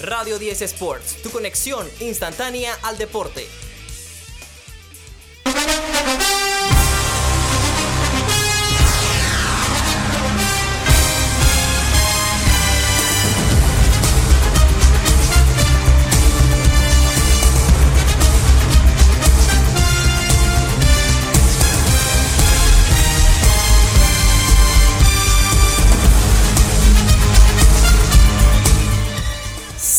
Radio 10 Sports, tu conexión instantánea al deporte.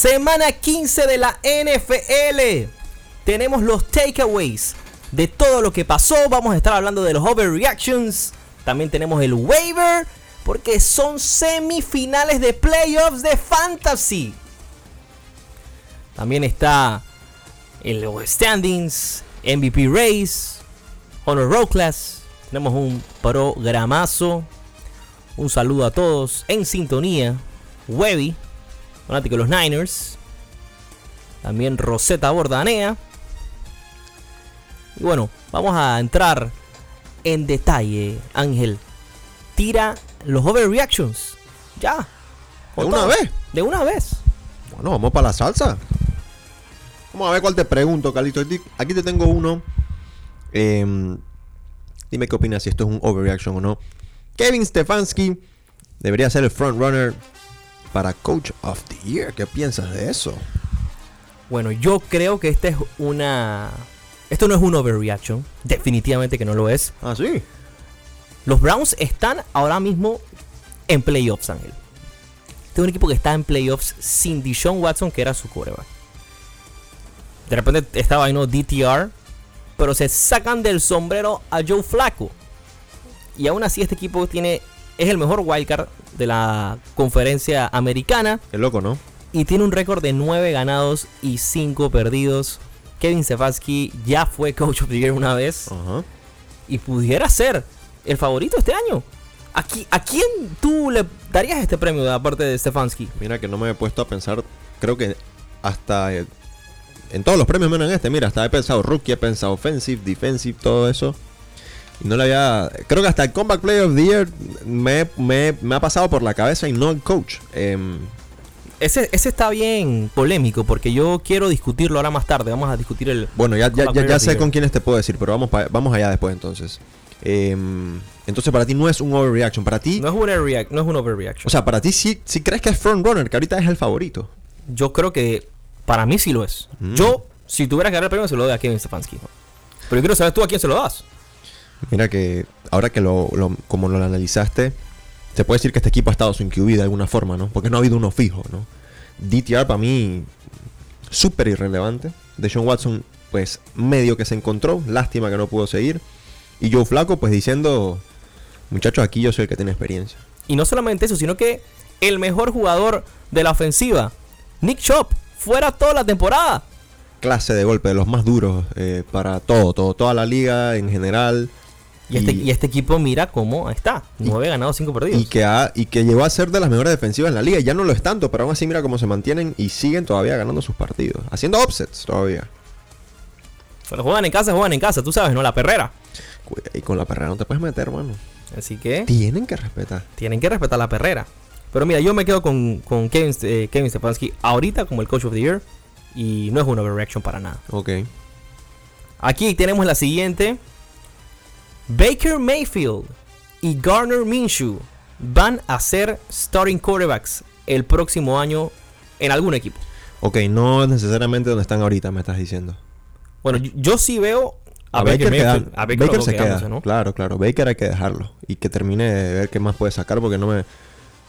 Semana 15 de la NFL. Tenemos los takeaways de todo lo que pasó. Vamos a estar hablando de los overreactions. También tenemos el waiver. Porque son semifinales de playoffs de fantasy. También está el standings, MVP race, honor road class. Tenemos un programazo. Un saludo a todos en sintonía. Webby fanático de los Niners. También Rosetta Bordanea. Y bueno, vamos a entrar en detalle, Ángel. Tira los overreactions. Ya. ¿De una vez? De una vez. Bueno, vamos para la salsa. Vamos a ver cuál te pregunto, Calito. Aquí te tengo uno. Em, dime qué opinas si esto es un overreaction o no. Kevin Stefanski debería ser el frontrunner para Coach of the Year. ¿Qué piensas de eso? Bueno, yo creo que esta es una. Esto no es un overreaction. Definitivamente que no lo es. Ah, sí. Los Browns están ahora mismo en playoffs, Ángel. Este es un equipo que está en playoffs sin Dishon Watson, que era su coreback. De repente estaba ahí, ¿no? DTR. Pero se sacan del sombrero a Joe Flacco. Y aún así, este equipo tiene. Es el mejor wildcard de la conferencia americana. Qué loco, ¿no? Y tiene un récord de 9 ganados y 5 perdidos. Kevin Stefanski ya fue coach of the year una vez. Y pudiera ser el favorito este año. Aquí, ¿A quién tú le darías este premio aparte de Stefanski? Mira que no me he puesto a pensar. Creo que hasta eh, en todos los premios menos en este. Mira, hasta he pensado rookie, he pensado offensive, defensive, todo eso. No le había. Creo que hasta el Comeback Player of the Year me, ha pasado por la cabeza y no el coach. Em, ese, ese está bien polémico porque yo quiero discutirlo ahora más tarde. Vamos a discutir el. Bueno, ya, ya, ya, sé con quiénes te puedo decir, pero vamos, vamos allá después entonces. Em, entonces para ti no es un overreaction. Para ti. No es un, overreact, no es un overreaction. O sea, para ti sí, sí crees que es frontrunner, que ahorita es el favorito. Yo creo que para mí sí lo es. Mm. Yo, si tuviera que dar el premio, se lo doy a Kevin Stefanski. Pero yo quiero saber tú a quién se lo das. Mira que ahora que lo, como lo analizaste, se puede decir que este equipo ha estado sin QB de alguna forma, ¿no? Porque no ha habido uno fijo, ¿no? DTR para mí súper irrelevante. De Sean Watson, pues medio que se encontró, lástima que no pudo seguir. Y Joe Flaco, pues diciendo, muchachos, aquí yo soy el que tiene experiencia. Y no solamente eso, sino que el mejor jugador de la ofensiva, Nick Chop, fuera toda la temporada. Clase de golpe, de los más duros eh, para todo, todo, toda la liga en general. Este, y, este, equipo mira cómo está. Nueve ganados, cinco perdidos. Y que, ha, y que llegó a ser de las mejores defensivas en la liga. Ya no lo es tanto, pero aún así mira cómo se mantienen y siguen todavía ganando sus partidos. Haciendo offsets todavía. Cuando juegan en casa, juegan en casa, tú sabes, ¿no? La perrera. Y con la perrera no te puedes meter, hermano. Así que... Tienen que respetar. Tienen que respetar la perrera. Pero mira, yo me quedo con, con Kevin, eh, Kevin Stefanski ahorita como el Coach of the Year. Y no es una overreaction para nada. Ok. Aquí tenemos la siguiente. Baker Mayfield y Garner Minshew van a ser starting quarterbacks el próximo año en algún equipo. Ok, no necesariamente donde están ahorita, me estás diciendo. Bueno, yo, sí veo a, Baker, Mayfield, a Baker, se queda. ¿no? Claro, claro. Baker hay que dejarlo y que termine de ver qué más puede sacar porque no me,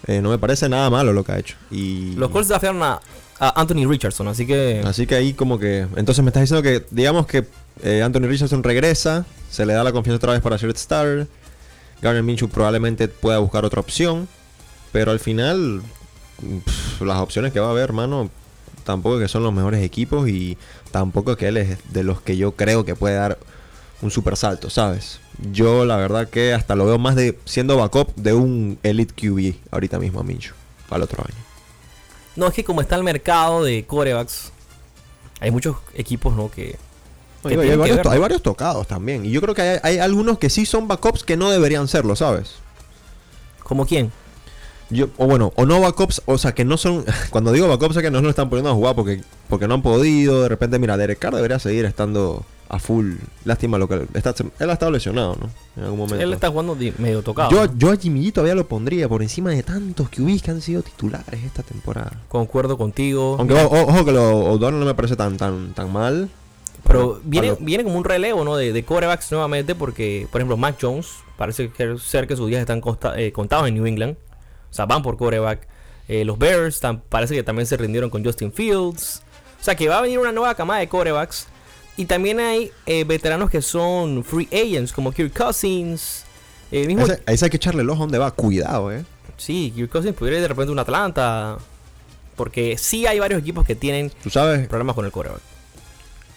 eh, no me parece nada malo lo que ha hecho. Y... Los Colts desafiaron a, a Anthony Richardson, así que... Así que ahí como que... Entonces me estás diciendo que, digamos que eh, Anthony Richardson regresa, se le da la confianza otra vez para ser starter. Garner Minshew probablemente pueda buscar otra opción. Pero al final, las opciones que va a haber, hermano, tampoco que son los mejores equipos y tampoco que él es de los que yo creo que puede dar un super salto, ¿sabes? Yo la verdad que hasta lo veo más de siendo backup de un elite QB ahorita mismo a Minshew para el otro año. No, es que como está el mercado de corebacks, hay muchos equipos, ¿no? Que hay, varios, tocados también. Y yo creo que hay, algunos que sí son backups que no deberían serlo, ¿sabes? ¿Como quién? Yo, o bueno, o no backups, o sea, que no son. Cuando digo backups es que no lo están poniendo a jugar porque, porque no han podido. De repente, mira, Derek Carr debería seguir estando a full. Lástima lo que. Está, él ha estado lesionado, ¿no? En algún momento. Él está jugando di- medio tocado. yo, ¿no? yo a Jimmy G todavía lo pondría por encima de tantos QBs que han sido titulares esta temporada. Concuerdo contigo. Aunque o- ojo que lo O'Donnell no me parece tan tan tan mal. Pero viene, viene como un relevo, ¿no? De, de quarterbacks nuevamente, porque, por ejemplo, Mac Jones parece que- ser que sus días están consta- eh, contados en New England. O sea, van por quarterback. Eh, los Bears parece que también se rindieron con Justin Fields. O sea, que va a venir una nueva camada de quarterbacks. Y también hay eh, veteranos que son free agents, como Kirk Cousins. El mismo, Ese- a ese hay que echarle el ojo donde va. Cuidado, eh. sí, Kirk Cousins pudiera ir de repente a un Atlanta. Porque sí hay varios equipos que tienen Tú sabes problemas con el quarterback.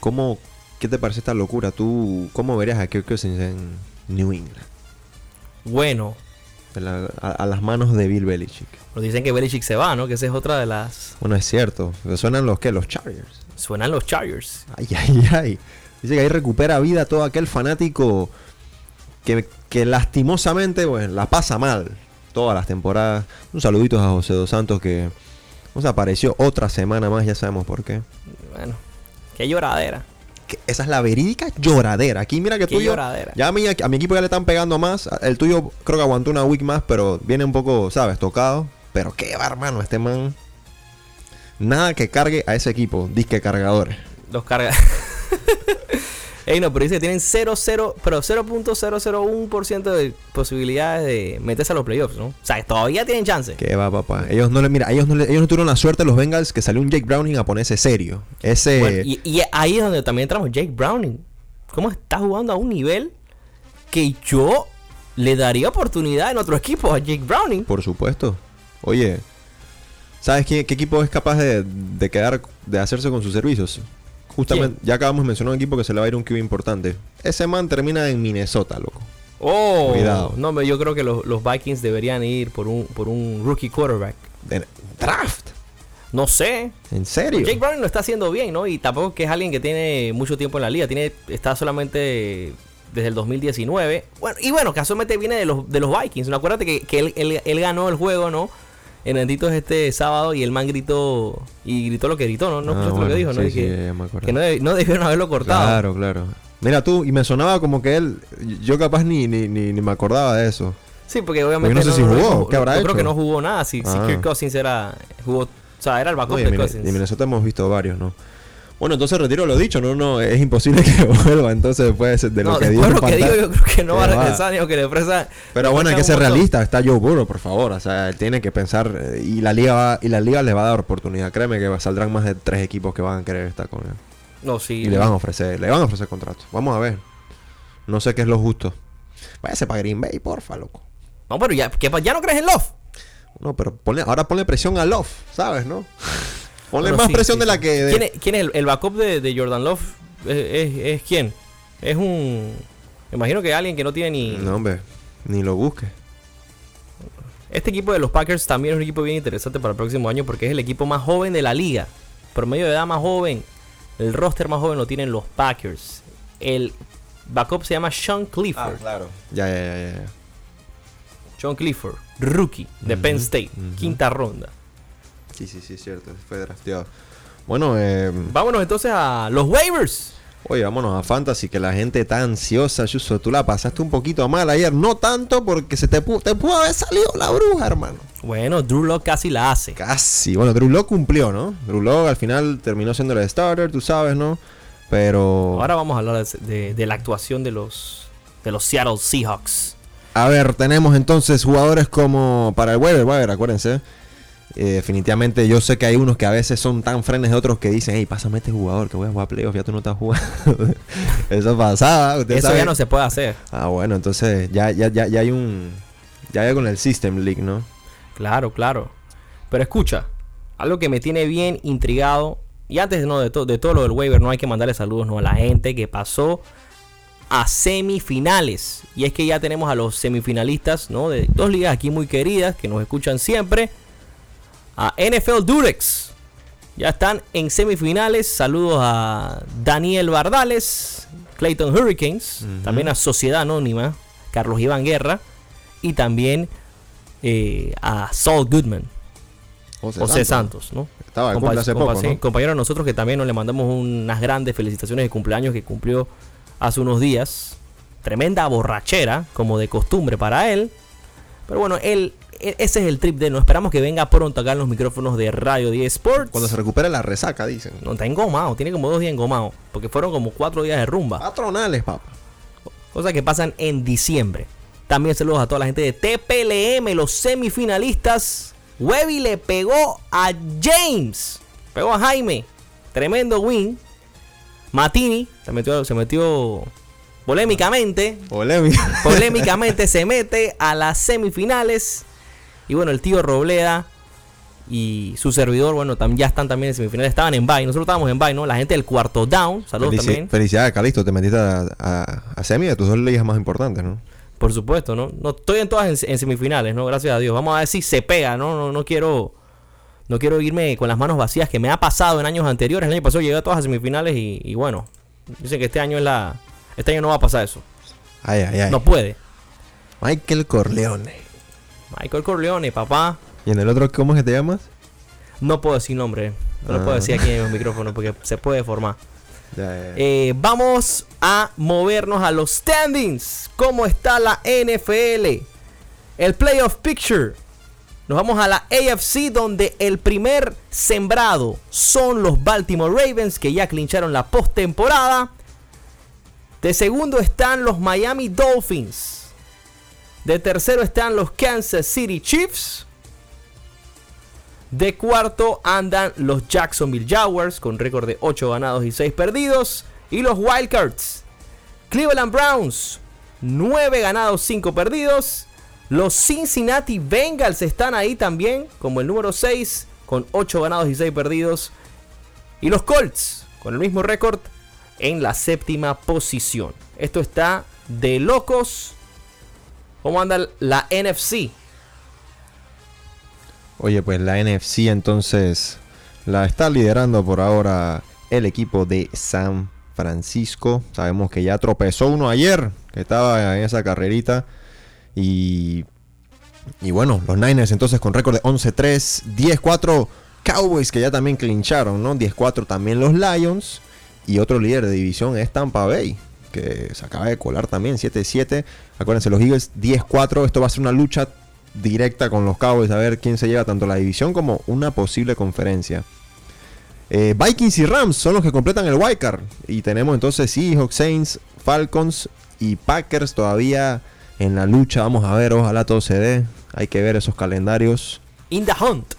Cómo. ¿Qué te parece esta locura? ¿Tú cómo verías a Kirk Cousins en New England? Bueno, la- a, a las manos de Bill Belichick. nos dicen que Belichick se va, ¿no? Que esa es otra de las Bueno, es cierto. ¿Me ¿Suenan los qué? Los Chargers. Suenan los Chargers. Ay, ay, ay. Dice que ahí recupera vida todo aquel fanático que, que lastimosamente pues, la pasa mal todas las temporadas. Un saludito a José Dos Santos que nos apareció otra semana más, ya sabemos por qué. Bueno, qué lloradera. Que esa es la verídica lloradera. Aquí mira que lloradera. Ya a, mí, a mi equipo ya le están pegando más. El tuyo creo que aguantó una week más, pero viene un poco, ¿sabes? Tocado. Pero qué va, hermano, este man. Nada que cargue a ese equipo. Disque cargadores. Los carga. Ey, no, pero dice que tienen 0, 0, pero 0.001% de posibilidades de meterse a los playoffs, ¿no? O sea, todavía tienen chance. Que va, papá. Ellos no le, mira, ellos no, le- ellos no tuvieron la suerte los Bengals que salió un Jake Browning a ponerse serio. Ese. Bueno, y, y ahí es donde también entramos. Jake Browning. ¿Cómo está jugando a un nivel que yo le daría oportunidad en otro equipo a Jake Browning? Por supuesto. Oye, ¿sabes qué, qué equipo es capaz de, de quedar, de hacerse con sus servicios? Justamente, ya acabamos de mencionar un equipo que se le va a ir un QB importante. Ese man termina en Minnesota, loco. Oh, Cuidado. No, pero yo creo que los, los Vikings deberían ir por un, por un rookie quarterback. De- draft. No sé. ¿En serio? Jake Browning lo está haciendo bien, ¿no? Y tampoco que es alguien que tiene mucho tiempo en la liga. Tiene, está solamente desde el 2019. Bueno, y bueno, casualmente viene de los, de los Vikings. ¿no? Acuérdate que, que él, él- él ganó el juego, ¿no? En Benditos este sábado y el man gritó y gritó lo que gritó, ¿no? No Ah, lo bueno, que dijo, ¿no? sí, que, que no, deb- no debieron haberlo cortado. Claro, claro. Mira tú, y me sonaba como que él, yo capaz ni, ni, ni, ni me acordaba de eso. Sí, porque obviamente. Porque no sé si jugó, ¿qué habrá yo creo que no jugó nada. Si, si Ah. Kirk Cousins era. Jugó, o sea, era el backup No, de Cousins. y en Minnesota hemos visto varios, ¿no? Bueno, entonces retiro lo dicho, no, no, es imposible que vuelva, entonces después de lo no, que lo que digo, yo creo que no va a Que regresar ni aunque le ofrezca. Pero bueno, hay que ser montón. realista, está Joe Burrow, por favor, o sea, él tiene que pensar eh, y la liga va, y la liga les va a dar oportunidad, créeme que saldrán más de tres equipos que van a querer estar con él No, sí. y le van a ofrecer, le van a ofrecer contratos. Vamos a ver. No sé qué es lo justo. Váyase para Green Bay, porfa, loco. No, pero ya, ¿qué pa- ya no crees en Love. No, pero ponle, ahora ponle presión a Love, ¿sabes, no? Ponle Bueno, más sí, presión sí, de la que de- ¿Quién es, quién es el, el backup de, de Jordan Love? ¿Es, es, es quién? Es un. Me imagino que alguien que no tiene ni. No, hombre, ni lo busque. Este equipo de los Packers también es un equipo bien interesante para el próximo año porque es el equipo más joven de la liga. Promedio de edad más joven. El roster más joven lo tienen los Packers. El backup se llama Sean Clifford. claro. Ya, ya, ya, ya. Sean Clifford, rookie de Penn State, quinta ronda. Sí, sí, sí, cierto. Fue drafteado. Bueno, eh, Vámonos entonces a los waivers. oye, vámonos a Fantasy, que la gente está ansiosa, Yuso. Tú la pasaste un poquito mal ayer. No tanto porque se te, pu- te pudo haber salido la bruja, hermano. Bueno, Drew Lock casi la hace. Casi. Bueno, Drew Lock cumplió, ¿no? Drew Lock al final terminó siendo el starter, tú sabes, ¿no? Pero... Ahora vamos a hablar de, de- de la actuación de los, de los Seattle Seahawks. A ver, tenemos entonces jugadores como para el waiver, waiver, acuérdense. Eh, definitivamente yo sé que hay unos que a veces son tan frenes de otros que dicen, hey, pásame este jugador que voy a jugar playoff, ya tú no estás jugando. Eso pasaba, Eso sabe. ya no se puede hacer. Ah, bueno, entonces ya, ya, ya, ya hay un... Ya hay con el System League, ¿no? Claro, claro. Pero escucha, algo que me tiene bien intrigado. Y antes no, de, to- de todo lo del waiver, no hay que mandarle saludos ¿no? a la gente que pasó a semifinales. Y es que ya tenemos a los semifinalistas ¿no? de dos ligas aquí muy queridas que nos escuchan siempre. A NFL Durex. Ya están en semifinales. Saludos a Daniel Bardales, Clayton Hurricanes, también a Sociedad Anónima, Carlos Iván Guerra y también eh, a Saul Goodman, José, José Santos. Santos, ¿no? Estaba Compa- hace poco, compañero de nosotros que también nos le mandamos unas grandes felicitaciones de cumpleaños que cumplió hace unos días. Tremenda borrachera, como de costumbre para él. Pero bueno, él, ese es el trip de él. No esperamos que venga pronto acá en los micrófonos de Radio 10 Sports. Cuando se recupere la resaca, dicen. No, está engomado, tiene como dos días engomado. Porque fueron como cuatro días de rumba. Patronales, papá. Cosas que pasan en diciembre. También saludos a toda la gente de TPLM, los semifinalistas. Webby le pegó a James. Pegó a Jaime. Tremendo win. Matini se metió, se metió polémicamente. Polémica. Polémicamente se mete a las semifinales. Y bueno, el tío Robleda y su servidor, bueno, tam- ya están también en semifinales. Estaban en bye. Nosotros estábamos en bye, ¿no? La gente del cuarto down. Saludos Felici- también. Felicidades, Calixto. Te metiste a, a, a semi de tus dos ligas más importantes, ¿no? Por supuesto, ¿no? No estoy en todas en, en semifinales, ¿no? Gracias a Dios. Vamos a ver si se pega, ¿no? No, no quiero. No quiero irme con las manos vacías que me ha pasado en años anteriores. El año pasado llegué a todas las semifinales y, y bueno. Dicen que este año es la. Este año no va a pasar eso. Ay, ay, ay. No puede. Michael Corleone. Michael Corleone, papá. ¿Y en el otro cómo es que te llamas? No puedo decir nombre. No lo Ah. puedo decir aquí en los micrófonos porque se puede formar. Ya, ya, ya. Eh, vamos a movernos a los standings. ¿Cómo está la NFL? El Playoff Picture. Nos vamos a la AFC donde el primer sembrado son los Baltimore Ravens que ya clincharon la postemporada. De segundo están los Miami Dolphins. De tercero están los Kansas City Chiefs. De cuarto andan los Jacksonville Jaguars con récord de 8 ganados y 6 perdidos. Y los Wildcards. Cleveland Browns, 9 ganados, 5 perdidos. Los Cincinnati Bengals están ahí también como el número 6 con 8 ganados y 6 perdidos. Y los Colts con el mismo récord en la séptima posición. Esto está de locos. ¿Cómo anda la NFC? Oye, pues la NFC entonces la está liderando por ahora el equipo de San Francisco. Sabemos que ya tropezó uno ayer, que estaba en esa carrerita. Y, y bueno, los Niners entonces con récord de 11-3, 10-4 Cowboys que ya también clincharon, ¿no? 10-4 también los Lions. Y otro líder de división es Tampa Bay, que se acaba de colar también, 7-7. Acuérdense, los Eagles 10-4. Esto va a ser una lucha directa con los Cowboys a ver quién se lleva tanto la división como una posible conferencia. Eh, Vikings y Rams son los que completan el wildcard. Y tenemos entonces Seahawks, Saints, Falcons y Packers todavía en la lucha. Vamos a ver, ojalá todo se dé. Hay que ver esos calendarios. In the Hunt.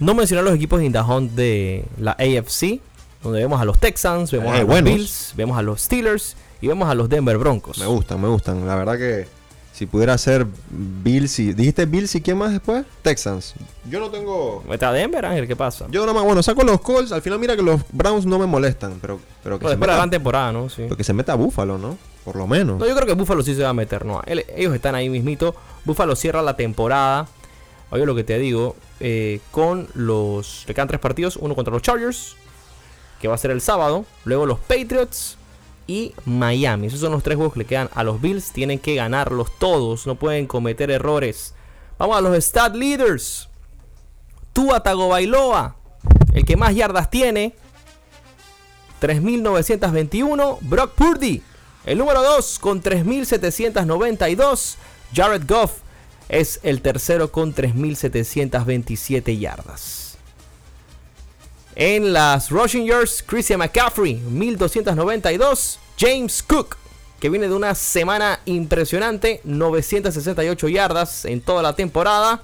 No mencionar los equipos in the Hunt de la AFC, donde vemos a los Texans, vemos Eh, a los buenos. Bills, vemos a los Steelers y vemos a los Denver Broncos. Me gustan, me gustan. La verdad que si pudiera ser Bills y... ¿Dijiste Bills y quién más después? Texans. Yo no tengo... A Denver, Ángel, ¿qué pasa? Yo nada más, bueno, saco los Colts. Al final mira que los Browns no me molestan. Pero, pero que, se de la meta, gran temporada, ¿no? Sí. pero que se meta Búfalo, ¿no? Por lo menos. No, yo creo que Buffalo sí se va a meter, ¿no? Él- ellos están ahí mismito. Buffalo cierra la temporada. Oye, lo que te digo, eh, con los. Le quedan tres partidos: uno contra los Chargers, que va a ser el sábado. Luego los Patriots y Miami. Esos son los tres juegos que le quedan a los Bills. Tienen que ganarlos todos, no pueden cometer errores. Vamos a los stat leaders. Tua Tagovailoa, el que más yardas tiene, 3.921. Brock Purdy, el número 2 con 3.792. Jared Goff es el tercero con 3.727 yardas. En las rushing yards, Christian McCaffrey, 1.292. James Cook, que viene de una semana impresionante, 968 yardas en toda la temporada.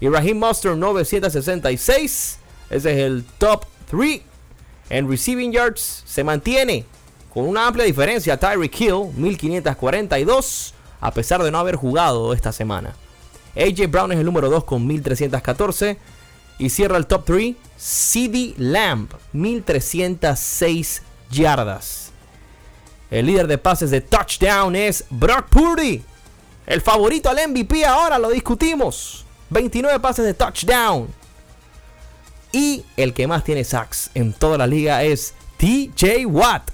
Y Raheem Mostert, 966. Ese es el top 3. En receiving yards se mantiene con una amplia diferencia Tyreek Hill, 1542, a pesar de no haber jugado esta semana. AJ Brown es el número 2 con 1314. Y cierra el top 3 CD Lamb, 1306 yardas. El líder de pases de touchdown es Brock Purdy. El favorito al MVP ahora lo discutimos. 29 pases de touchdown. Y el que más tiene sacks en toda la liga es TJ Watt.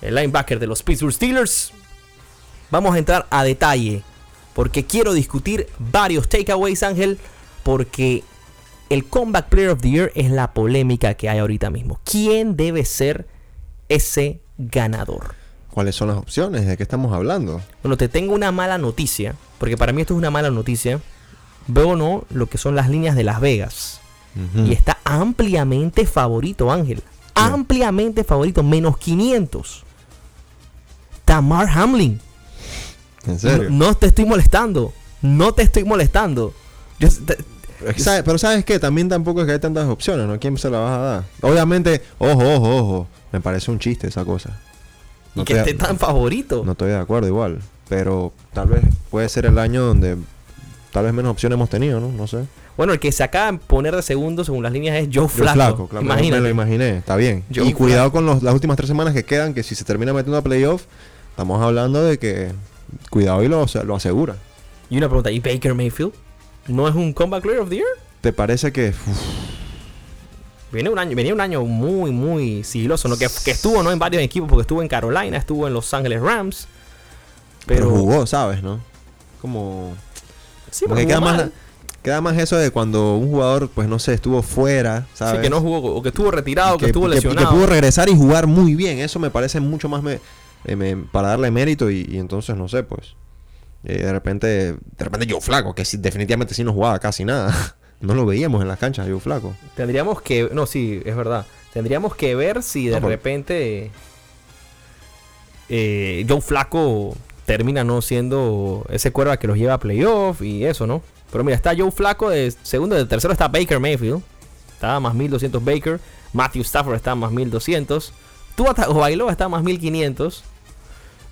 El linebacker de los Pittsburgh Steelers. Vamos a entrar a detalle Porque quiero discutir varios takeaways, Ángel. Porque el Comeback Player of the Year es la polémica que hay ahorita mismo. ¿Quién debe ser ese ganador? ¿Cuáles son las opciones? ¿De qué estamos hablando? Bueno, te tengo una mala noticia. Porque para mí esto es una mala noticia. Veo no lo que son las líneas de Las Vegas. Y está ampliamente favorito, Ángel. Ampliamente favorito, menos 500. Tamar Hamlin. ¿En serio? No, no te estoy molestando. No te estoy molestando. Que sabe- pero ¿sabes qué? También tampoco es que hay tantas opciones, ¿no? ¿Quién se la vas a dar? Obviamente, ojo, ojo, ojo. Me parece un chiste esa cosa. y No que estoy- esté tan favorito. No estoy de acuerdo igual. Pero tal vez puede ser el año donde tal vez menos opciones hemos tenido, ¿no? No sé. Bueno, el que se acaba de poner de segundo según las líneas es Joe Flaco. claro, Imagínate. Me lo imaginé, está bien. Y cuidado con los- las últimas tres semanas que quedan, que si se termina metiendo a playoff, estamos hablando de que cuidado y lo, lo asegura. Y una pregunta, ¿y Baker Mayfield? ¿No es un comeback player of the year? ¿Te parece que Viene un año, venía un año muy, muy sigiloso, ¿no? Que, que estuvo ¿no? en varios equipos, porque estuvo en Carolina, estuvo en Los Ángeles Rams. pero, Pero, jugó, sabes, no? Como sí, Porque queda más, queda más eso de cuando un jugador, pues no sé, estuvo fuera, ¿sabes? Sí, que no jugó, o que estuvo retirado, que, que, estuvo que- que lesionado. pudo regresar y jugar muy bien. Eso me parece mucho más me- eh, me- para darle mérito y, y entonces no sé, pues. Eh, de repente, de repente yo flaco, que sí, definitivamente sí no jugaba casi nada. no lo veíamos en las canchas, yo flaco. Tendríamos que. No, sí, es verdad. Tendríamos que ver si de No, repente. Eh, Joe Flaco termina no siendo ese cuerva que los lleva a playoff y eso, ¿no? Pero mira, está Joe Flaco de segundo, de tercero está Baker Mayfield. Está más 1200 Baker. Matthew Stafford está más 1200. Tua Tagovailoa está más 1500.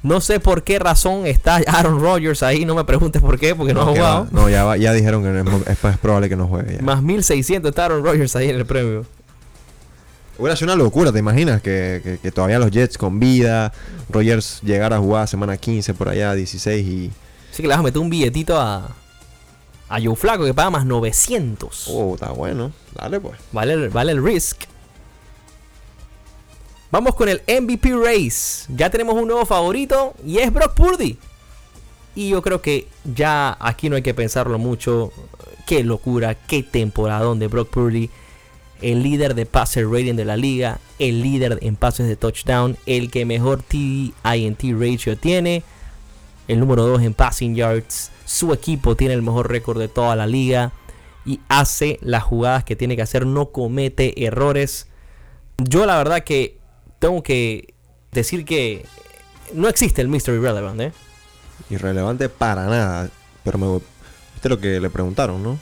No sé por qué razón está Aaron Rodgers ahí. No me preguntes por qué, porque no, ha jugado. va. No, ya, va- ya dijeron que no es, probable que no juegue ya. Más 1600 está Aaron Rodgers ahí en el premio. Hubiera sido una locura, ¿te imaginas? Que, que- que todavía los Jets con vida, Rogers llegara a jugar semana 15 por allá, 16 y... Así que le vas a meter un billetito a, a Joe Flaco que paga más 900. Oh, está bueno. Dale pues. Vale, el- vale el risk. Vamos con el MVP Race. Ya tenemos un nuevo favorito y es Brock Purdy. Y yo creo que ya aquí no hay que pensarlo mucho. Qué locura, qué temporadón de Brock Purdy. El líder de passer rating de la liga. El líder en pases de touchdown. El que mejor TD INT ratio tiene. El número 2 en passing yards. Su equipo tiene el mejor récord de toda la liga. Y hace las jugadas que tiene que hacer. No comete errores. Yo la verdad que tengo que decir que no existe el Mystery Relevant, ¿eh? Irrelevante para nada. Pero me... ¿Viste lo que le preguntaron, no?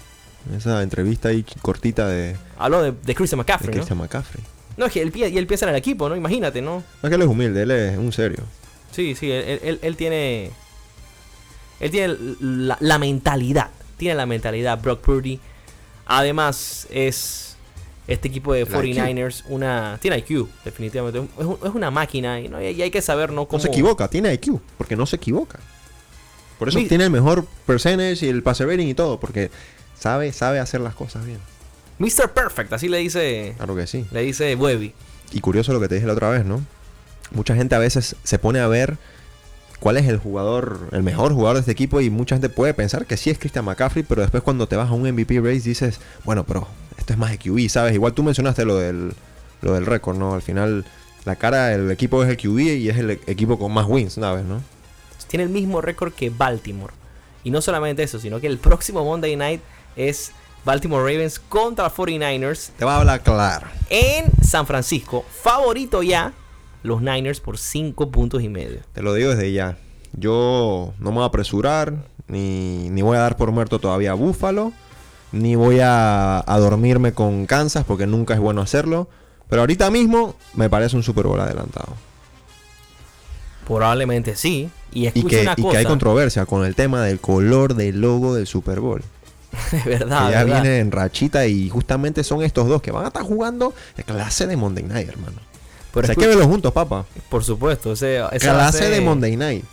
Esa entrevista ahí cortita de, Hablo de, de Christian de McCaffrey, ¿no? Christian McCaffrey. No, es que él, él piensa en el equipo, ¿no? Imagínate, ¿no? No es que él es humilde, él es un serio. Sí, sí, él, él- él- él tiene. Él tiene la, la mentalidad. Tiene la mentalidad, Brock Purdy. Además, es este equipo de El 49ers. Una, tiene IQ, definitivamente. Es, un- es una máquina y, ¿no? y hay que saber, ¿no? No Cómo, se equivoca, tiene IQ, porque no se equivoca. Por eso Mi- tiene el mejor percentage y el passer rating y todo, porque sabe, sabe hacer las cosas bien. Mr. Perfect, así le dice. Claro que sí. Le dice Webby. Y curioso lo que te dije la otra vez, ¿no? Mucha gente a veces se pone a ver cuál es el jugador, el mejor jugador de este equipo y mucha gente puede pensar que sí es Christian McCaffrey, pero después cuando te vas a un MVP race dices, bueno, pero esto es más de QB, ¿sabes? Igual tú mencionaste lo del, lo del récord, ¿no? Al final la cara del equipo es el QB y es el e- equipo con más wins, ¿sabes? ¿no? Tiene el mismo récord que Baltimore. Y no solamente eso, sino que el próximo Monday Night es Baltimore Ravens contra 49ers Te va a hablar claro. en San Francisco. Favorito ya los Niners por 5 puntos y medio. Te lo digo desde ya. Yo no me voy a apresurar, ni, ni voy a dar por muerto todavía a Búfalo, ni voy a, a dormirme con Kansas porque nunca es bueno hacerlo. Pero ahorita mismo me parece un Super Bowl adelantado. Probablemente sí. Y que, una y cosa. que hay controversia con el tema del color del logo del Super Bowl. de verdad, que ya verdad. viene en rachita y justamente son estos dos que van a estar jugando de clase de Monday Night, hermano. Pero o sea, hay que verlos juntos, papá. Por supuesto, ese, Clase de Monday Night.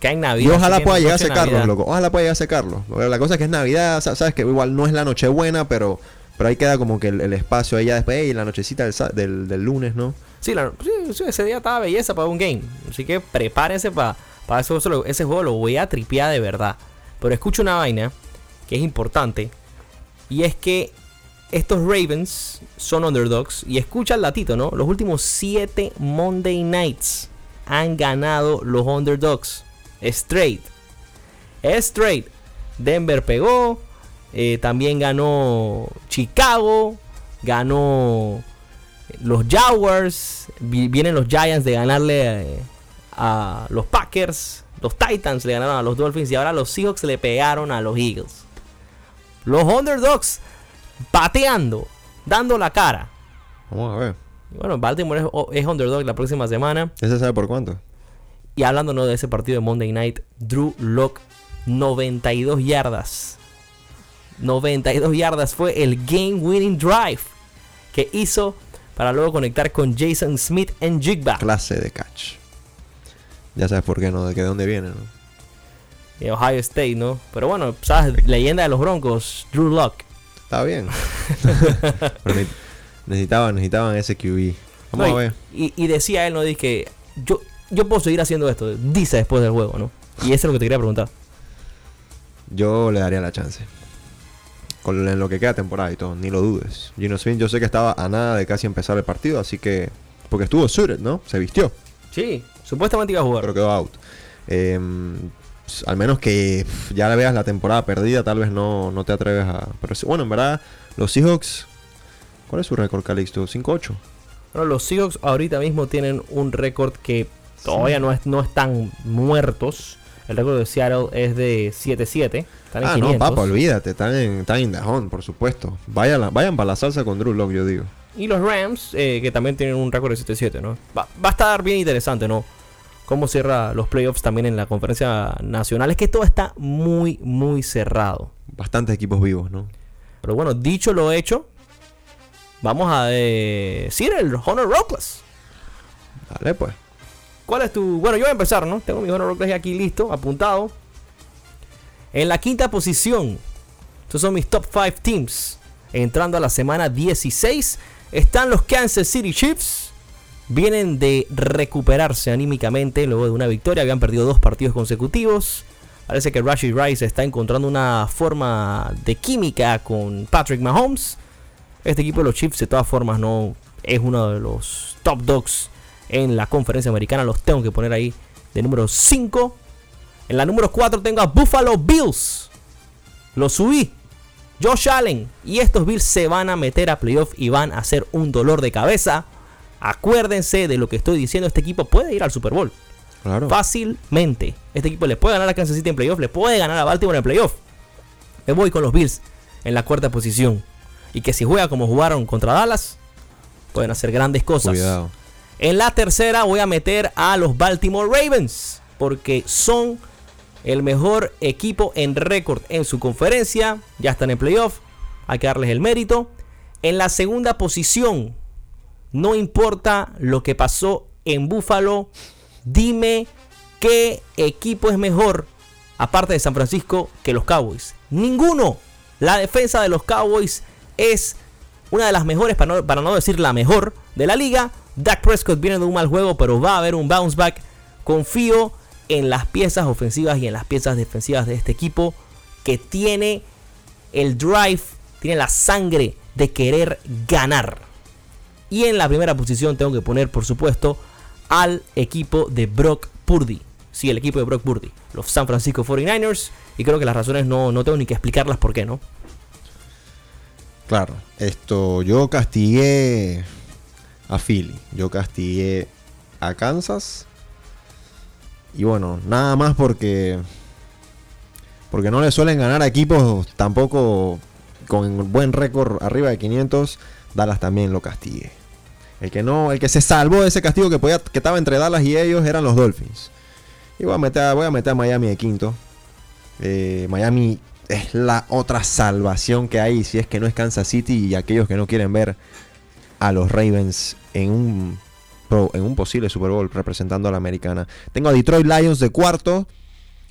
Cae en Y Navidad. ojalá así que pueda llegar Carlos, Navidad. loco. Ojalá pueda llegar Carlos. Porque La cosa es que es Navidad, sa- sabes que igual no es la noche buena, pero, pero ahí queda como que el, el espacio ahí ya después, y la nochecita del, del, del lunes, ¿no? Sí, la- sí, ese día estaba belleza para un game. Así que prepárense para eso, eso lo- ese juego. Lo voy a tripear de verdad. Pero escucho una vaina que es importante. Y es que estos Ravens son underdogs. Y escucha el latito, ¿no? Los últimos 7 Monday Nights han ganado los underdogs. Straight. Straight. Denver pegó. eh, también ganó Chicago. Ganó los Jaguars. vi- Vienen los Giants de ganarle eh, a los Packers. Los Titans le ganaron a los Dolphins. Y ahora los Seahawks le pegaron a los Eagles. Los underdogs pateando. Dando la cara. Vamos a ver. Bueno, Baltimore es, es underdog la próxima semana. ¿Ese sabe por cuánto? Y hablando ¿no? de ese partido de Monday Night, Drew Lock 92 yardas. 92 yardas fue el game winning drive que hizo para luego conectar con Jason Smith en Jigba. Clase de catch. Ya sabes por qué, ¿no? De que de dónde viene, ¿no? De Ohio State, ¿no? Pero bueno, ¿sabes? Leyenda de los Broncos, Drew Lock. Está bien. Necesitaban, necesitaban ese QB. Vamos No, a y- ver. Y, y decía él, ¿no? Dice que yo, yo puedo seguir haciendo esto. Dice después del juego, ¿no? Y eso es lo que te quería preguntar. Yo le daría la chance. Con lo que queda temporada y todo, ni lo dudes. Gino Smith, yo sé que estaba a nada de casi empezar el partido, así que. Porque estuvo suited, ¿no? Se vistió, Sí, supuestamente iba a jugar. pero quedó out. Em, al menos que ya le veas la temporada perdida, tal vez no, no te atreves a. Pero bueno, en verdad, los Seahawks. ¿Cuál es su récord, Calixto? ¿5-8? Bueno, los Seahawks ahorita mismo tienen un récord que todavía no, es, no están muertos. El récord de Seattle es de 7-7. Están en Ah, 500. no, papá, olvídate, están en, están hunt, por supuesto. Vayan, vayan para la salsa con Drew Lock, yo digo. Y los Rams, eh, que también tienen un récord de 7-7, ¿no? Va, va a estar bien interesante, ¿no? Cómo cierra los playoffs también en la conferencia nacional. Es que todo está muy, muy cerrado. Bastantes equipos vivos, ¿no? Pero bueno, dicho lo hecho, vamos a decir el Honor Rockless. Dale, pues. ¿Cuál es tu...? Bueno, yo voy a empezar, ¿no? Tengo mi Honor aquí listo, apuntado. En la quinta posición, estos son mis top 5 teams. Entrando a la semana 16, están los Kansas City Chiefs. Vienen de recuperarse anímicamente luego de una victoria. Habían perdido dos partidos consecutivos. Parece que Rashid Rice está encontrando una forma de química con Patrick Mahomes. Este equipo de los Chiefs, de todas formas, no es uno de los top dogs en la conferencia americana. Los tengo que poner ahí de número 5. En la número 4 tengo a Buffalo Bills. Lo subí. Josh Allen. Y estos Bills se van a meter a playoff y van a hacer un dolor de cabeza. Acuérdense de lo que estoy diciendo. Este equipo puede ir al Super Bowl. Claro. Fácilmente. Este equipo le puede ganar a Kansas City en playoff. Le puede ganar a Baltimore en playoff. Me voy con los Bills en la cuarta posición. Y que si juega como jugaron contra Dallas, pueden hacer grandes cosas. Cuidado. En la tercera voy a meter a los Baltimore Ravens. Porque son el mejor equipo en récord en su conferencia. Ya están en playoff. Hay que darles el mérito. En la segunda posición, no importa lo que pasó en Buffalo. Dime qué equipo es mejor, aparte de San Francisco, que los Cowboys. Ninguno. La defensa de los Cowboys es una de las mejores, para no, para no decir la mejor, de la liga. Dak Prescott viene de un mal juego, pero va a haber un bounce back. Confío en las piezas ofensivas y en las piezas defensivas de este equipo que tiene el drive, tiene la sangre de querer ganar. Y en la primera posición tengo que poner, por supuesto, al equipo de Brock Purdy. Sí, el equipo de Brock Purdy. Los San Francisco 49ers. Y creo que las razones no, no tengo ni que explicarlas por qué, ¿no? Claro. Esto, yo castigué a Philly. Yo castigué a Kansas. Y bueno, nada más porque. Porque no le suelen ganar a equipos tampoco con buen récord arriba de 500. Dallas también lo castigué. El que no, el que se salvó de ese castigo que estaba entre Dallas y ellos eran los Dolphins. Y voy a meter, voy a, meter a Miami de quinto. Eh, Miami es la otra salvación que hay si es que no es Kansas City y aquellos que no quieren ver a los Ravens en un, en un posible Super Bowl representando a la americana. Tengo a Detroit Lions de cuarto.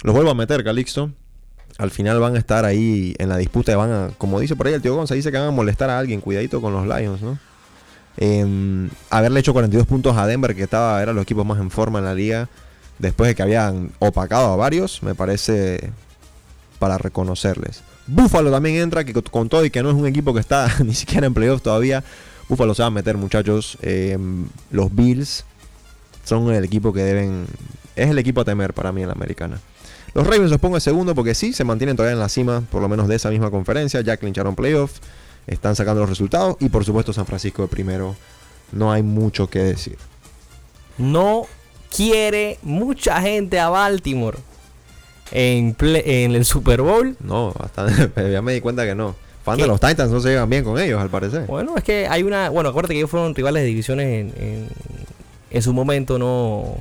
Los vuelvo a meter, Calixto. Al final van a estar ahí en la disputa. Van a, como dice por ahí el tío Gonza, dice que van a molestar a alguien. Cuidadito con los Lions, ¿no? Em, haberle hecho 42 puntos a Denver, que estaba, eran los equipos más en forma en la liga, después de que habían opacado a varios, me parece para reconocerles. Buffalo también entra, que con todo y que no es un equipo que está ni siquiera en playoffs todavía. Buffalo se va a meter, muchachos. Eh, los Bills son el equipo que deben. Es el equipo a temer para mí en la americana. Los Ravens los pongo en segundo porque sí, se mantienen todavía en la cima, por lo menos de esa misma conferencia. Ya clincharon playoffs, están sacando los resultados. Y por supuesto, San Francisco de primero. No hay mucho que decir. No quiere mucha gente a Baltimore en, en el Super Bowl. No, bastante, ya me di cuenta que no. Fan de los Titans no se llevan bien con ellos, al parecer. Bueno, es que hay una. Bueno, acuérdate que ellos fueron rivales de divisiones en, en, su momento, no.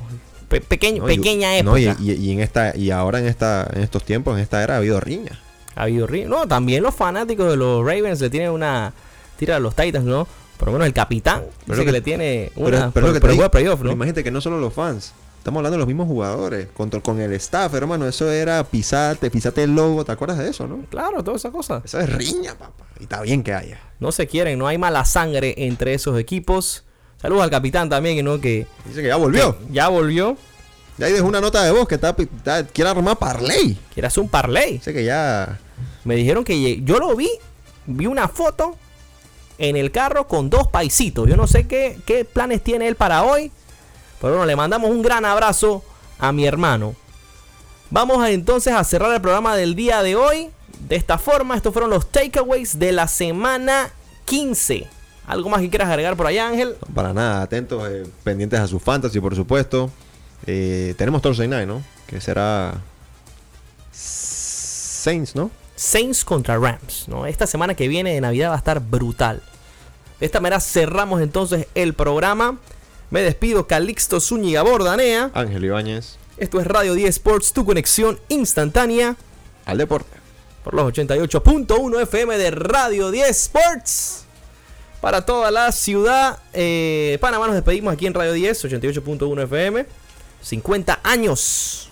pequeño, pequeña época. No, y, en esta, y ahora en esta, en estos tiempos, en esta era, ha habido riña. Ha habido riña. No, también los fanáticos de los Ravens le tienen una. Tira a los Titans, ¿no? Por lo menos el capitán. Pero que, le tiene una. Pero, pero, que playoff, ¿no? Imagínate que no solo los fans. Estamos hablando de los mismos jugadores, con, con el staff, hermano. Eso era pisate, pisate el logo. ¿Te acuerdas de eso, no? Claro, toda esa cosa. Eso es riña, papá. Y está bien que haya. No se quieren, no hay mala sangre entre esos equipos. Saludos al capitán también, ¿no? Que dice que ya volvió. ya volvió. Ya ahí dejó una nota de voz que está, quiere armar parlay. Quiere hacer un parlay. Dice que ya. Me dijeron que yo lo vi, vi una foto en el carro con dos paisitos. Yo no sé qué, qué planes tiene él para hoy. Pero bueno, le mandamos un gran abrazo a mi hermano. Vamos entonces a cerrar el programa del día de hoy. De esta forma, estos fueron los takeaways de la semana 15. ¿Algo más que quieras agregar por allá, Ángel? Para nada, atentos, eh, pendientes a su fantasy, por supuesto. Eh, tenemos Thursday Night, ¿no? Que será Saints, ¿no? Saints contra Rams, ¿no? Esta semana que viene de Navidad va a estar brutal. De esta manera cerramos entonces el programa. Me despido, Calixto Zúñiga Bordanea. Ángel Ibáñez. Esto es Radio 10 Sports, tu conexión instantánea al deporte. Por los 88.1 FM de Radio 10 Sports. Para toda la ciudad. Eh, Panamá nos despedimos aquí en Radio 10, 88.1 FM. 50 años